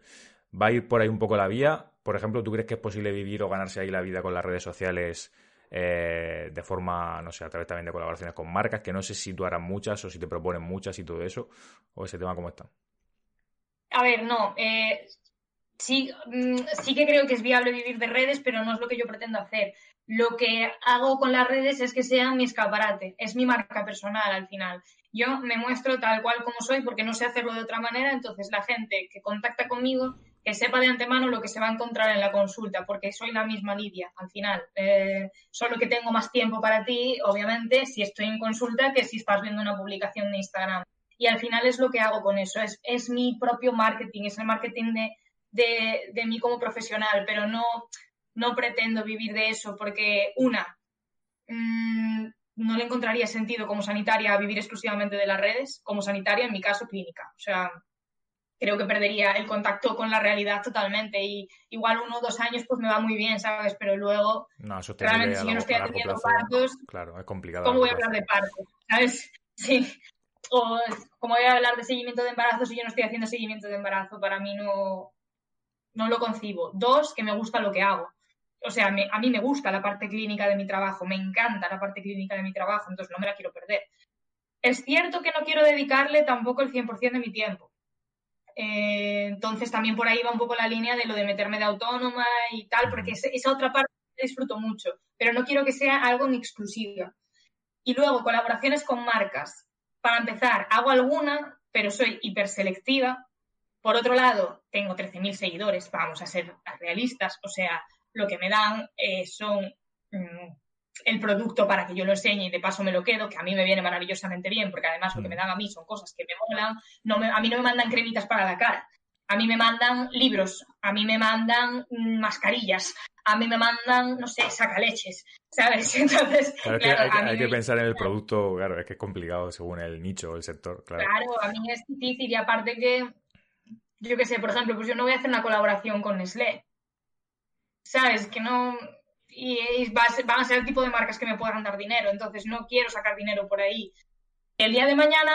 ¿Va a ir por ahí un poco la vía? Por ejemplo, ¿tú crees que es posible vivir o ganarse ahí la vida con las redes sociales eh, de forma, no sé, a través también de colaboraciones con marcas? Que no sé si tú harás muchas o si te proponen muchas y todo eso, o ese tema cómo está. A ver, no. Eh, sí, mm, sí que creo que es viable vivir de redes, pero no es lo que yo pretendo hacer. Lo que hago con las redes es que sean mi escaparate, es mi marca personal al final. Yo me muestro tal cual como soy porque no sé hacerlo de otra manera, entonces la gente que contacta conmigo que sepa de antemano lo que se va a encontrar en la consulta, porque soy la misma Lidia al final. Eh, solo que tengo más tiempo para ti, obviamente, si estoy en consulta que si estás viendo una publicación de Instagram. Y al final es lo que hago con eso, es, es mi propio marketing, es el marketing de, de, de mí como profesional, pero no, no pretendo vivir de eso, porque una, mmm, no le encontraría sentido como sanitaria vivir exclusivamente de las redes, como sanitaria en mi caso clínica. O sea, creo que perdería el contacto con la realidad totalmente y igual uno o dos años pues me va muy bien, ¿sabes? Pero luego, no, eso realmente si yo no estoy atendiendo partos, claro, es complicado. ¿Cómo voy a hablar de partos? ¿Sabes? Sí. O como voy a hablar de seguimiento de embarazo si yo no estoy haciendo seguimiento de embarazo, para mí no, no lo concibo. Dos, que me gusta lo que hago. O sea, a mí me gusta la parte clínica de mi trabajo, me encanta la parte clínica de mi trabajo, entonces no me la quiero perder. Es cierto que no quiero dedicarle tampoco el 100% de mi tiempo eh, entonces también por ahí va un poco la línea de lo de meterme de autónoma y tal, porque esa otra parte disfruto mucho, pero no quiero que sea algo en exclusiva. Y luego, colaboraciones con marcas. Para empezar, hago alguna, pero soy hiperselectiva. Por otro lado, tengo 13.000 seguidores, vamos a ser realistas, o sea, lo que me dan eh, son mm, el producto para que yo lo enseñe y de paso me lo quedo, que a mí me viene maravillosamente bien, porque además lo que me mm. dan a mí son cosas que me molan. No a mí no me mandan cremitas para la cara, a mí me mandan libros, a mí me mandan mm, mascarillas, a mí me mandan, no sé, sacaleches, ¿sabes? Entonces, claro, hay, que, pensar en el producto, claro, es que es complicado según el nicho o el sector, claro. Claro, a mí es difícil y aparte que, yo qué sé, por ejemplo, pues yo no voy a hacer una colaboración con Nestlé, ¿sabes? Que no, y van a ser el tipo de marcas que me puedan dar dinero, entonces no quiero sacar dinero por ahí. El día de mañana,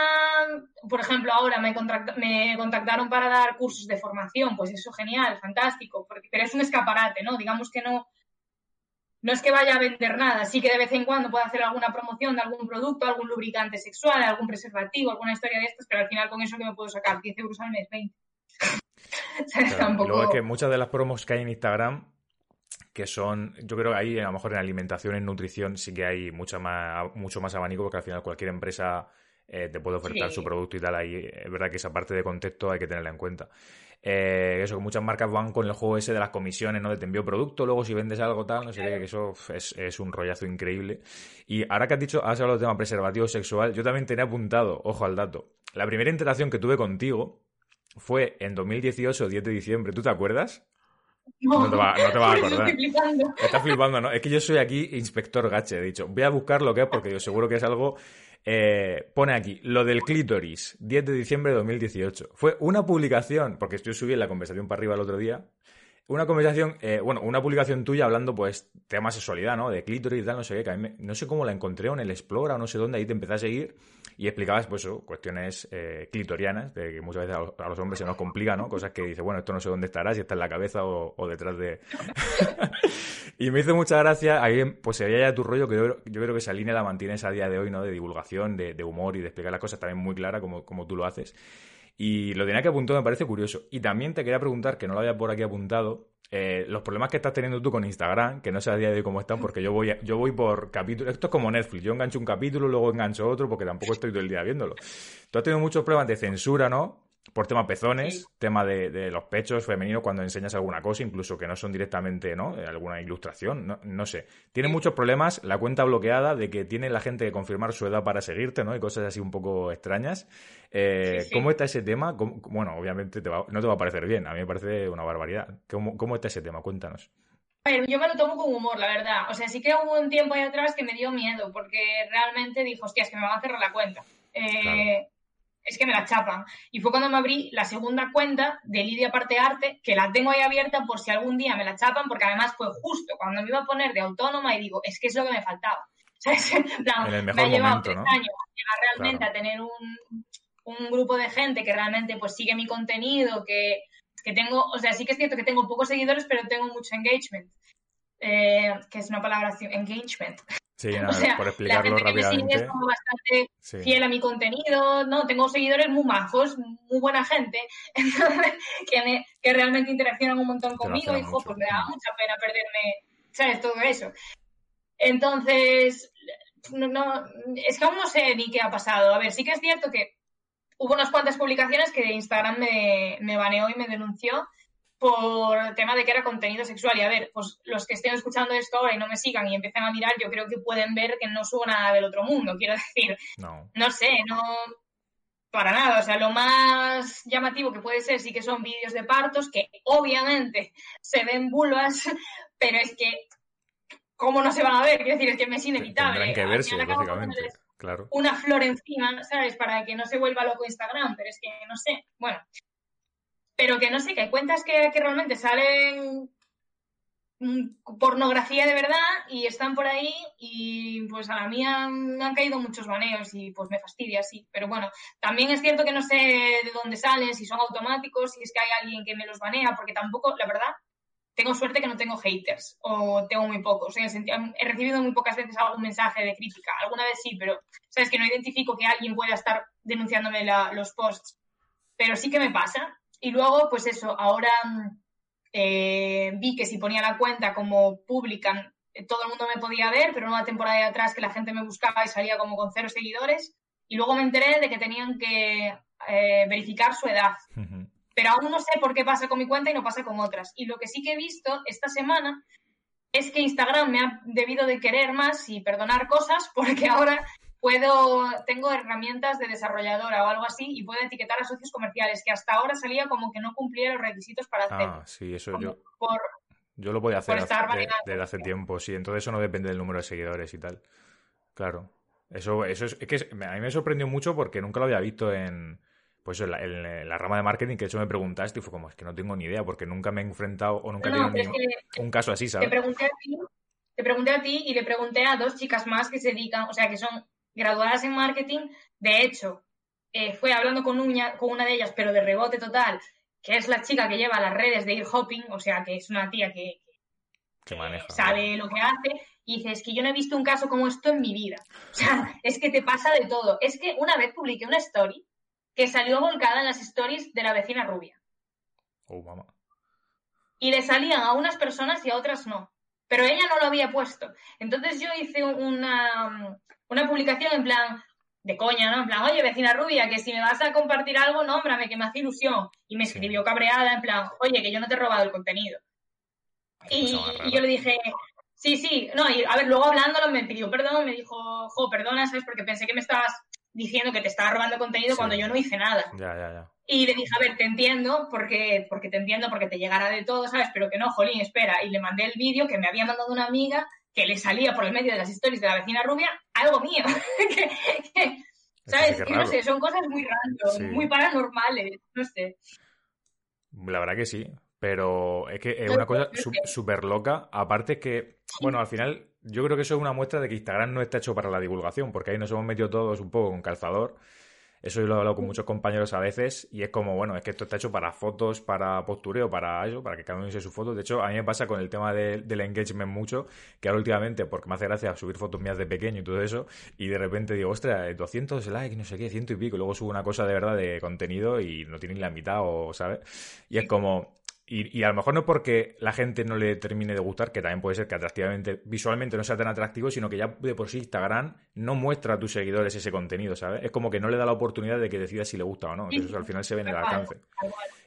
por ejemplo, ahora me, me contactaron para dar cursos de formación, pues eso genial, fantástico, porque, pero es un escaparate, ¿no? Digamos que no, no es que vaya a vender nada, sí que de vez en cuando puedo hacer alguna promoción de algún producto, algún lubricante sexual, algún preservativo, alguna historia de estas, pero al final con eso que me puedo sacar 10 euros al mes, 20. Luego es que muchas de las promos que hay en Instagram que son, yo creo que ahí a lo mejor en alimentación, en nutrición sí que hay mucha más, mucho más abanico porque al final cualquier empresa eh, te puede ofertar su producto y tal, ahí es verdad que esa parte de contexto hay que tenerla en cuenta. Eh, eso, que muchas marcas van con el juego ese de las comisiones, ¿no? De te envío producto, luego si vendes algo tal, no sé qué, que eso es, es, un rollazo increíble. Y ahora que has dicho, has hablado del tema preservativo sexual, yo también tenía apuntado, ojo al dato, la primera interacción que tuve contigo fue en 2018, 10 de diciembre, ¿tú te acuerdas? No, te va, no te vas a acordar. Flipando. Estás flipando, ¿no? Es que yo soy aquí inspector gache, he dicho. Voy a buscar lo que es porque yo seguro que es algo... Eh, pone aquí, lo del clítoris, 10 de diciembre de 2018. Fue una publicación, porque estoy subiendo la conversación para arriba el otro día, una conversación, eh, bueno, una publicación tuya hablando, pues, tema sexualidad, ¿no? De clítoris y tal, no sé qué, que no sé cómo la encontré o en el Explora o no sé dónde, ahí te empecé a seguir y explicabas, pues, eso, cuestiones eh, clitorianas, de que muchas veces a los, hombres se nos complica, ¿no? Cosas que dice, bueno, esto no sé dónde estará, si está en la cabeza o, detrás de... y me hizo mucha gracia, ahí, pues, se veía ya tu rollo, que yo, creo que esa línea la mantienes a día de hoy, ¿no? De divulgación, de, de humor y de explicar las cosas también muy clara, como, como tú lo haces. Y lo tenía que apuntar, me parece curioso. Y también te quería preguntar, que no lo había por aquí apuntado, eh, los problemas que estás teniendo tú con Instagram, que no sé a día de hoy cómo están, porque yo voy, yo voy por capítulo. Esto es como Netflix, yo engancho un capítulo, luego engancho otro, porque tampoco estoy todo el día viéndolo. Tú has tenido muchos problemas de censura, ¿no? Por tema pezones, tema de, los pechos femeninos cuando enseñas alguna cosa, incluso que no son directamente, ¿no? Alguna ilustración, no, no sé. Tiene muchos problemas, la cuenta bloqueada, de que tiene la gente que confirmar su edad para seguirte, ¿no? Y cosas así un poco extrañas. Eh, ¿Cómo está ese tema? bueno, obviamente no te va a parecer bien, a mí me parece una barbaridad. ¿Cómo, ¿Cómo está ese tema? Cuéntanos. A ver, yo me lo tomo con humor, la verdad. O sea, sí que hubo un tiempo ahí atrás que me dio miedo, porque realmente dijo, hostia, es que me van a cerrar la cuenta. Eh, es que me la chapan. Y fue cuando me abrí la segunda cuenta de Lidia Parte Arte, que la tengo ahí abierta por si algún día me la chapan, porque además fue justo cuando me iba a poner de autónoma y digo, es que es lo que me faltaba. en el mejor me ha llevado tres años llegar realmente a tener un, un, grupo de gente que realmente pues sigue mi contenido, que, que tengo, o sea, sí que es cierto que tengo pocos seguidores, pero tengo mucho engagement. Eh, que es una palabra, engagement. Sí, por explicarlo la gente rápidamente. Que me sigue es como bastante fiel a mi contenido, ¿no? Tengo seguidores muy majos, muy buena gente, que, que realmente interaccionan un montón conmigo y, pues me da mucha pena perderme, ¿sabes? Todo eso. Entonces, no, es que aún no sé ni qué ha pasado. A ver, sí que es cierto que hubo unas cuantas publicaciones que Instagram me, me baneó y me denunció por el tema de que era contenido sexual. Y a ver, pues los que estén escuchando esto ahora y no me sigan y empiecen a mirar, yo creo que pueden ver que no subo nada del otro mundo. Quiero decir, no, no sé, no para nada. O sea, lo más llamativo que puede ser sí que son vídeos de partos, que obviamente se ven vulvas, pero es que, ¿cómo no se van a ver? Quiero decir, es que me es inevitable. Tendrán que verse, lógicamente. Claro. Una flor encima, ¿sabes? Para que no se vuelva loco Instagram, pero es que no sé. Bueno, pero que no sé, que hay cuentas que, realmente salen pornografía de verdad y están por ahí y pues a la mía me han caído muchos baneos y pues me fastidia, sí. Pero bueno, también es cierto que no sé de dónde salen, si son automáticos, si es que hay alguien que me los banea, porque tampoco, la verdad, tengo suerte que no tengo haters o tengo muy pocos. he recibido muy pocas veces algún mensaje de crítica. Alguna vez sí, pero sabes que no identifico que alguien pueda estar denunciándome los posts. Pero sí que me pasa y luego, pues eso, ahora eh, vi que si ponía la cuenta como pública, eh, todo el mundo me podía ver, pero una temporada de atrás que la gente me buscaba y salía como con cero seguidores. Y luego me enteré de que tenían que eh, verificar su edad. Pero aún no sé por qué pasa con mi cuenta y no pasa con otras. Y lo que sí que he visto esta semana es que Instagram me ha debido de querer más y perdonar cosas porque ahora puedo, tengo herramientas de desarrolladora o algo así y puedo etiquetar a socios comerciales, que hasta ahora salía como que no cumplía los requisitos para hacer. Ah, sí, eso yo. yo lo voy a hacer desde hace tiempo, sí. Entonces eso no depende del número de seguidores y tal. Claro. Eso, eso es, que a mí me sorprendió mucho porque nunca lo había visto en, pues en la, rama de marketing, que de hecho me preguntaste y fue como, es que no tengo ni idea porque nunca me he enfrentado o nunca he tenido un caso así, ¿sabes? Te pregunté, a ti, te pregunté a ti y le pregunté a dos chicas más que se dedican, o sea, que son graduadas en marketing. De hecho, eh, fue hablando con una, con una de ellas, pero de rebote total, que es la chica que lleva las redes de ir hopping, o sea, que es una tía que, sabe lo que hace. Y dice, es que yo no he visto un caso como esto en mi vida. O sea, es que te pasa de todo. Es que una vez publiqué una story que salió volcada en las stories de la vecina rubia. Oh, mamá. Y le salían a unas personas y a otras no. Pero ella no lo había puesto. Entonces yo hice una, una publicación en plan de coña, ¿no? En plan, oye, vecina rubia, que si me vas a compartir algo, nómbrame, que me hace ilusión. Y me escribió cabreada, en plan, oye, que yo no te he robado el contenido. Y, yo le dije, sí, sí, no, y a ver, luego hablándolo me pidió perdón, me dijo, jo, perdona, ¿sabes? Porque pensé que me estabas diciendo que te estaba robando contenido cuando yo no hice nada. Ya, ya, ya. Y le dije, a ver, te entiendo, porque, porque te entiendo, porque te llegará de todo, ¿sabes? Pero que no, jolín, espera. Y le mandé el vídeo que me había mandado una amiga que le salía por el medio de las historias de la vecina rubia algo mío. ¿Sabes? Que no sé, son cosas muy random, muy paranormales, no sé. La verdad que sí, pero es que es una cosa súper loca. Aparte que, bueno, al final yo creo que eso es una muestra de que Instagram no está hecho para la divulgación, porque ahí nos hemos metido todos un poco con calzador eso yo lo he hablado con muchos compañeros a veces y es como, bueno, es que esto está hecho para fotos, para postureo, para eso, para que cada uno use sus fotos. De hecho, a mí me pasa con el tema del engagement mucho, que ahora últimamente, porque me hace gracia subir fotos mías de pequeño y todo eso, y de repente digo, ostras, 200 likes, no sé qué, ciento y pico, y luego subo una cosa de verdad de contenido y no tienen la mitad, o, ¿sabes? Y es como, y, a lo mejor no porque la gente no le termine de gustar, que también puede ser que atractivamente, visualmente no sea tan atractivo, sino que ya de por sí Instagram no muestra a tus seguidores ese contenido, ¿sabes? Es como que no le da la oportunidad de que decida si le gusta o no. Entonces al final se ve en el alcance.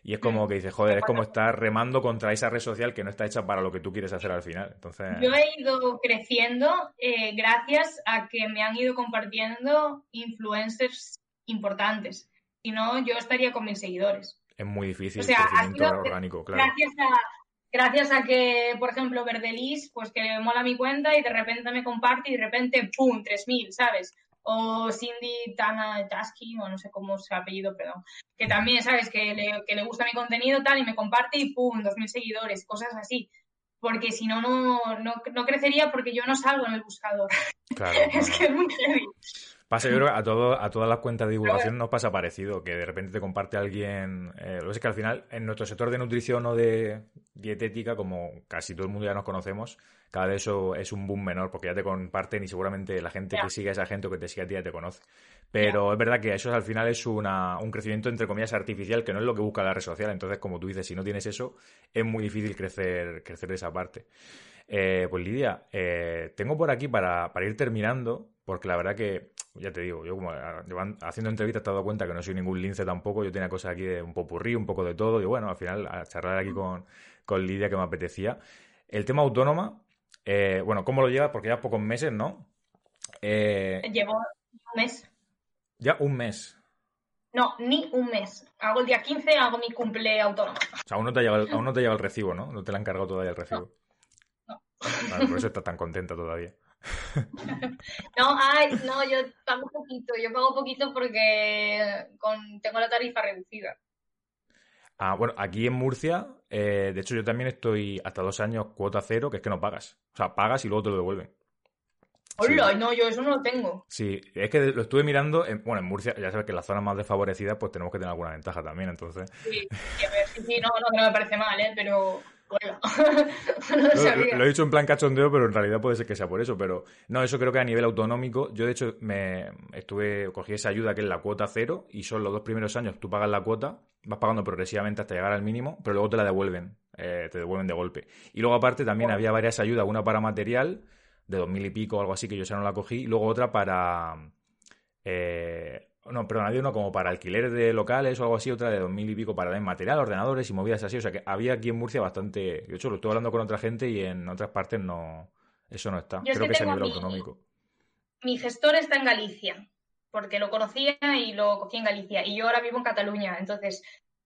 Y es como que dices, joder, es como estar remando contra esa red social que no está hecha para lo que tú quieres hacer al final. Entonces... Yo he ido creciendo eh, gracias a que me han ido compartiendo influencers importantes. Si no, yo estaría con mis seguidores es muy difícil el crecimiento orgánico, claro. Gracias a, gracias a que, por ejemplo, Verdelis, pues que mola mi cuenta y de repente me comparte y de repente, ¡pum!, 3.000, ¿sabes? O Cindy Tana Tasky, o no sé cómo se ha apellido, perdón, que también, ¿sabes? Que le, que le gusta mi contenido tal y me comparte y ¡pum!, 2.000 seguidores, cosas así. Porque si no, no, no, crecería porque yo no salgo en el buscador. Claro, es que es muy heavy. Pasa, yo creo que a, todo, a todas las cuentas de divulgación nos pasa parecido, que de repente te comparte alguien. Eh, lo que es que al final, en nuestro sector de nutrición o de dietética, como casi todo el mundo ya nos conocemos, cada vez eso es un boom menor, porque ya te comparten y seguramente la gente que sigue a esa gente o que te sigue a ti ya te conoce. Pero es verdad que eso al final es una, un crecimiento, entre comillas, artificial, que no es lo que busca la red social. Entonces, como tú dices, si no tienes eso, es muy difícil crecer, crecer esa parte. Eh, pues Lidia, eh, tengo por aquí para, para ir terminando, porque la verdad que ya te digo, yo como haciendo entrevistas te he dado cuenta que no soy ningún lince tampoco, yo tenía cosas aquí de un popurrí, un poco de todo, y bueno, al final a charlar aquí con, con Lidia que me apetecía. El tema autónoma, eh, bueno, ¿cómo lo llevas? Porque ya pocos meses, ¿no? Eh, Llevo un mes. Ya un mes. No, ni un mes. Hago el día 15, hago mi cumple autónomo. O sea, aún no te llega el, aún no te llega el recibo, ¿no? No te lo han cargado todavía el recibo. No. por eso estás tan contenta todavía. no, ay, no, yo pago poquito, yo pago poquito porque con, tengo la tarifa reducida. Ah, bueno, aquí en Murcia, eh, de hecho yo también estoy hasta dos años cuota cero, que es que no pagas. O sea, pagas y luego te lo devuelven. Hola, no, yo eso no lo tengo. Sí, es que lo estuve mirando, bueno, en Murcia, ya sabes que en las zonas más desfavorecidas pues tenemos que tener alguna ventaja también, entonces. Sí, sí, sí no, no, no me parece mal, ¿eh? Pero lo, he dicho en plan cachondeo, pero en realidad puede ser que sea por eso. Pero no, eso creo que a nivel autonómico, yo de hecho me estuve, cogí esa ayuda que es la cuota cero, y son los dos primeros años tú pagas la cuota, vas pagando progresivamente hasta llegar al mínimo, pero luego te la devuelven, eh, te devuelven de golpe. Y luego aparte también había varias ayudas, una para material, de dos mil y pico o algo así, que yo ya no la cogí, y luego otra para... Eh, no, perdón, había uno como para alquileres de locales o algo así, otra de dos mil y pico para dar material, ordenadores y movidas así. O sea que había aquí en Murcia bastante. De hecho, lo estoy hablando con otra gente y en otras partes no. Eso no está. Creo que, es a nivel autonómico. Mi gestor está en Galicia, porque lo conocía y lo cogí en Galicia. Y yo ahora vivo en Cataluña. Entonces,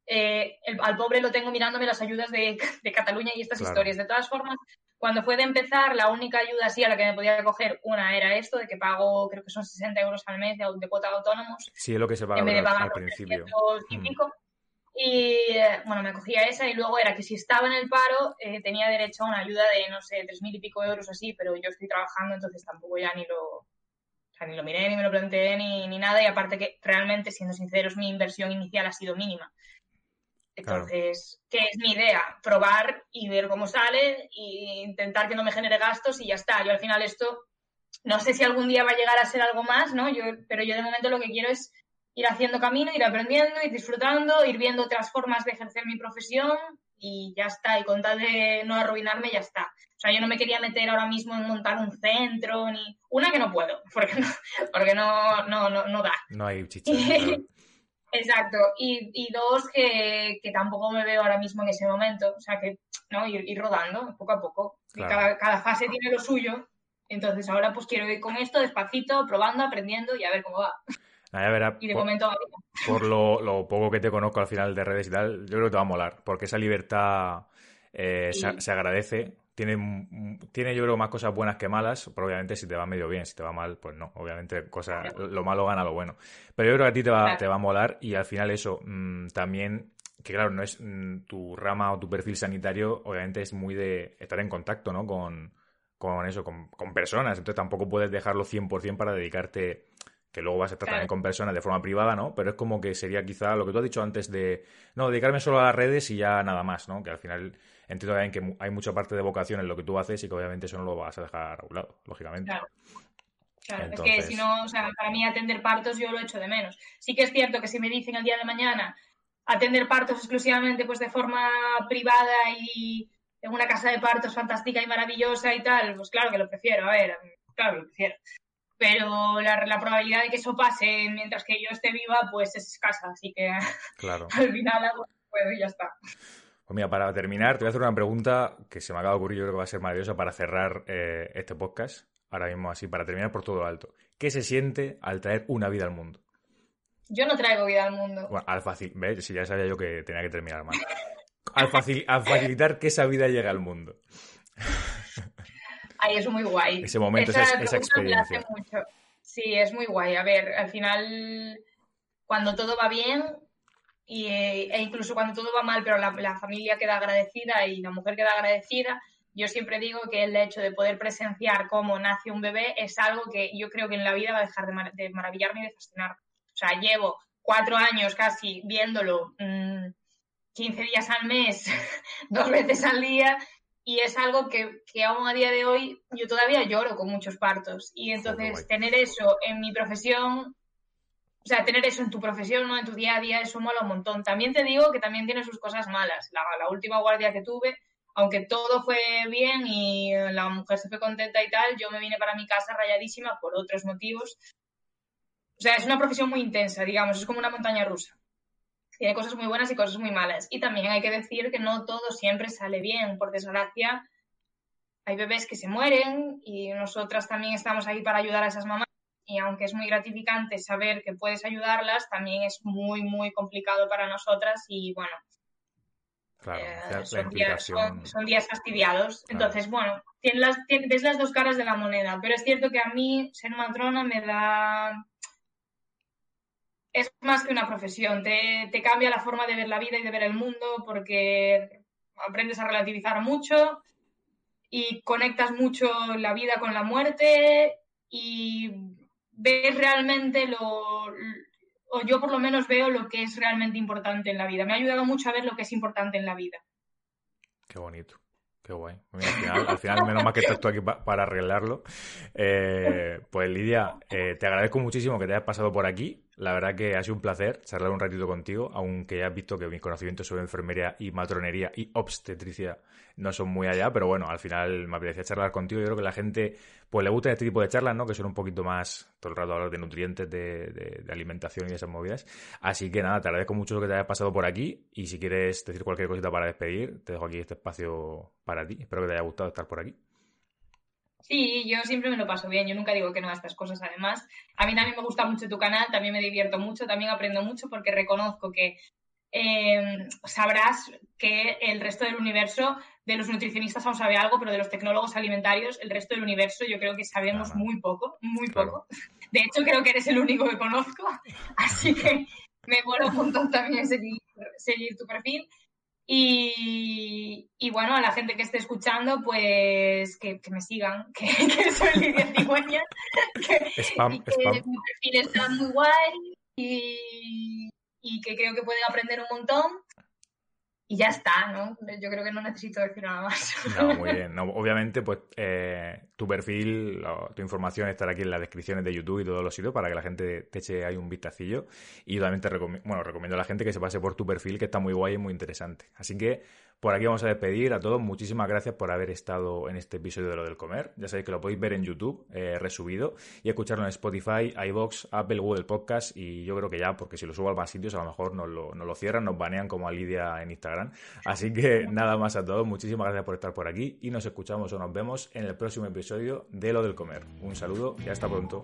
eh, al pobre lo tengo mirándome las ayudas de, Cataluña y estas historias. De todas formas, cuando fue de empezar, la única ayuda así a la que me podía coger una era esto, de que pago, creo que son 60 euros al mes de, de cuota de autónomos. Sí, es lo que se paga al principio. Y, mm. y eh, bueno, me cogía esa y luego era que si estaba en el paro eh, tenía derecho a una ayuda de, no sé, 3.000 y pico euros así, pero yo estoy trabajando, entonces tampoco ya ni lo, ni lo miré, ni me lo planteé, ni, ni nada. Y aparte que realmente, siendo sinceros, mi inversión inicial ha sido mínima. Entonces, ¿qué es mi idea? Probar y ver cómo sale e intentar que no me genere gastos y ya está. Yo al final esto, no sé si algún día va a llegar a ser algo más, ¿no? Yo, pero yo de momento lo que quiero es ir haciendo camino, ir aprendiendo, ir disfrutando, ir viendo otras formas de ejercer mi profesión y ya está. Y con tal de no arruinarme, ya está. O sea, yo no me quería meter ahora mismo en montar un centro, ni... Una que no puedo, porque no, porque no, no, no, da. No hay Exacto, y, y dos, que, que, tampoco me veo ahora mismo en ese momento, o sea, que no ir, ir rodando poco a poco. Cada, cada, fase tiene lo suyo, entonces ahora pues quiero ir con esto despacito, probando, aprendiendo y a ver cómo va. y de momento Por lo, poco que te conozco al final de redes y tal, yo creo que te va a molar, porque esa libertad eh, se, agradece. Tiene, tiene, yo creo, más cosas buenas que malas, pero obviamente si te va medio bien, si te va mal, pues no. Obviamente cosas, lo malo gana lo bueno. Pero yo creo que a ti te va, te va a molar y al final eso mm, también que claro, no es mm, tu rama o tu perfil sanitario, obviamente es muy de estar en contacto, ¿no? Con, con eso, con, con, personas. Entonces tampoco puedes dejarlo 100% para dedicarte que luego vas a estar también con personas de forma privada, ¿no? Pero es como que sería quizá lo que tú has dicho antes de, no, dedicarme solo a las redes y ya nada más, ¿no? Que al final entiendo también que hay mucha parte de vocación en lo que tú haces y que obviamente eso no lo vas a dejar a un lado, lógicamente. Claro. Claro, es que si no, o sea, para mí atender partos yo lo echo de menos. Sí que es cierto que si me dicen el día de mañana atender partos exclusivamente pues de forma privada y en una casa de partos fantástica y maravillosa y tal, pues claro que lo prefiero, a ver, claro que lo prefiero pero la, probabilidad de que eso pase mientras que yo esté viva, pues es escasa, así que claro. al final puedo y ya está. Pues mira, para terminar, te voy a hacer una pregunta que se me acaba de ocurrir, yo creo que va a ser maravillosa para cerrar eh, este podcast, ahora mismo así, para terminar por todo alto. ¿Qué se siente al traer una vida al mundo? Yo no traigo vida al mundo. Bueno, al fácil, ¿ves? Si ya sabía yo que tenía que terminar mal. al, al facilitar que esa vida llegue al mundo. Ay, es muy guay. Ese momento, esa, experiencia. Sí, es muy guay. A ver, al final, cuando todo va bien, y, e incluso cuando todo va mal, pero la, familia queda agradecida y la mujer queda agradecida, yo siempre digo que el hecho de poder presenciar cómo nace un bebé es algo que yo creo que en la vida va a dejar de, maravillarme y de fascinar. O sea, llevo cuatro años casi viéndolo, 15 mm, días al mes, dos veces al día, y es algo que, que, aún a día de hoy yo todavía lloro con muchos partos. Y entonces tener eso en mi profesión, o sea, tener eso en tu profesión, ¿no? En tu día a día, eso mola un montón. También te digo que también tiene sus cosas malas. La, la última guardia que tuve, aunque todo fue bien y la mujer se fue contenta y tal, yo me vine para mi casa rayadísima por otros motivos. O sea, es una profesión muy intensa, digamos, es como una montaña rusa tiene cosas muy buenas y cosas muy malas. Y también hay que decir que no todo siempre sale bien. Por desgracia, hay bebés que se mueren y nosotras también estamos ahí para ayudar a esas mamás. Y aunque es muy gratificante saber que puedes ayudarlas, también es muy, muy complicado para nosotras y bueno. Eh, son, días, fastidiados. Entonces, bueno, tienes las, ves las dos caras de la moneda, pero es cierto que a mí ser matrona me da es más que una profesión, te, cambia la forma de ver la vida y de ver el mundo porque aprendes a relativizar mucho y conectas mucho la vida con la muerte y ves realmente lo, o yo por lo menos veo lo que es realmente importante en la vida. Me ha ayudado mucho a ver lo que es importante en la vida. Qué bonito. Qué guay. al, final, menos mal que estás aquí para arreglarlo. Eh, pues Lidia, eh, te agradezco muchísimo que te hayas pasado por aquí. La verdad que ha sido un placer charlar un ratito contigo, aunque ya has visto que mis conocimientos sobre enfermería y matronería y obstetricia no son muy allá, pero bueno, al final me apetecía charlar contigo. Yo creo que la gente pues le gusta este tipo de charlas, ¿no? Que son un poquito más todo el rato hablar de nutrientes, de, alimentación y esas movidas. Así que nada, te agradezco mucho que te hayas pasado por aquí y si quieres decir cualquier cosita para despedir, te dejo aquí este espacio para ti. Espero que te haya gustado estar por aquí. Sí, yo siempre me lo paso bien, yo nunca digo que no a estas cosas. Además, a mí también me gusta mucho tu canal, también me divierto mucho, también aprendo mucho porque reconozco que eh, sabrás que el resto del universo, de los nutricionistas aún sabe algo, pero de los tecnólogos alimentarios, el resto del universo yo creo que sabemos muy poco, muy poco. De hecho, creo que eres el único que conozco, así que me vuelvo un montón también seguir, seguir tu perfil. Y, bueno, a la gente que esté escuchando, pues que, me sigan, que, soy Lidia Cigüeña, que, y que mi perfil está muy guay y, y que creo que pueden aprender un montón y ya está, ¿no? Yo creo que no necesito decir nada más. No, muy bien. obviamente, pues eh, tu perfil, tu información estará aquí en las descripciones de YouTube y todos los sitios para que la gente te eche ahí un vistacillo. Y yo también te bueno, recomiendo a la gente que se pase por tu perfil, que está muy guay y muy interesante. Así que por aquí vamos a despedir a todos. Muchísimas gracias por haber estado en este episodio de Lo del Comer. Ya sabéis que lo podéis ver en YouTube, eh, resubido, y escucharlo en Spotify, iBox, Apple, Google Podcast. Y yo creo que ya, porque si lo subo a más sitios, a lo mejor nos lo, nos lo cierran, nos banean como a Lidia en Instagram. Así que nada más a todos. Muchísimas gracias por estar por aquí y nos escuchamos o nos vemos en el próximo de Lo del Comer. Un saludo y hasta pronto.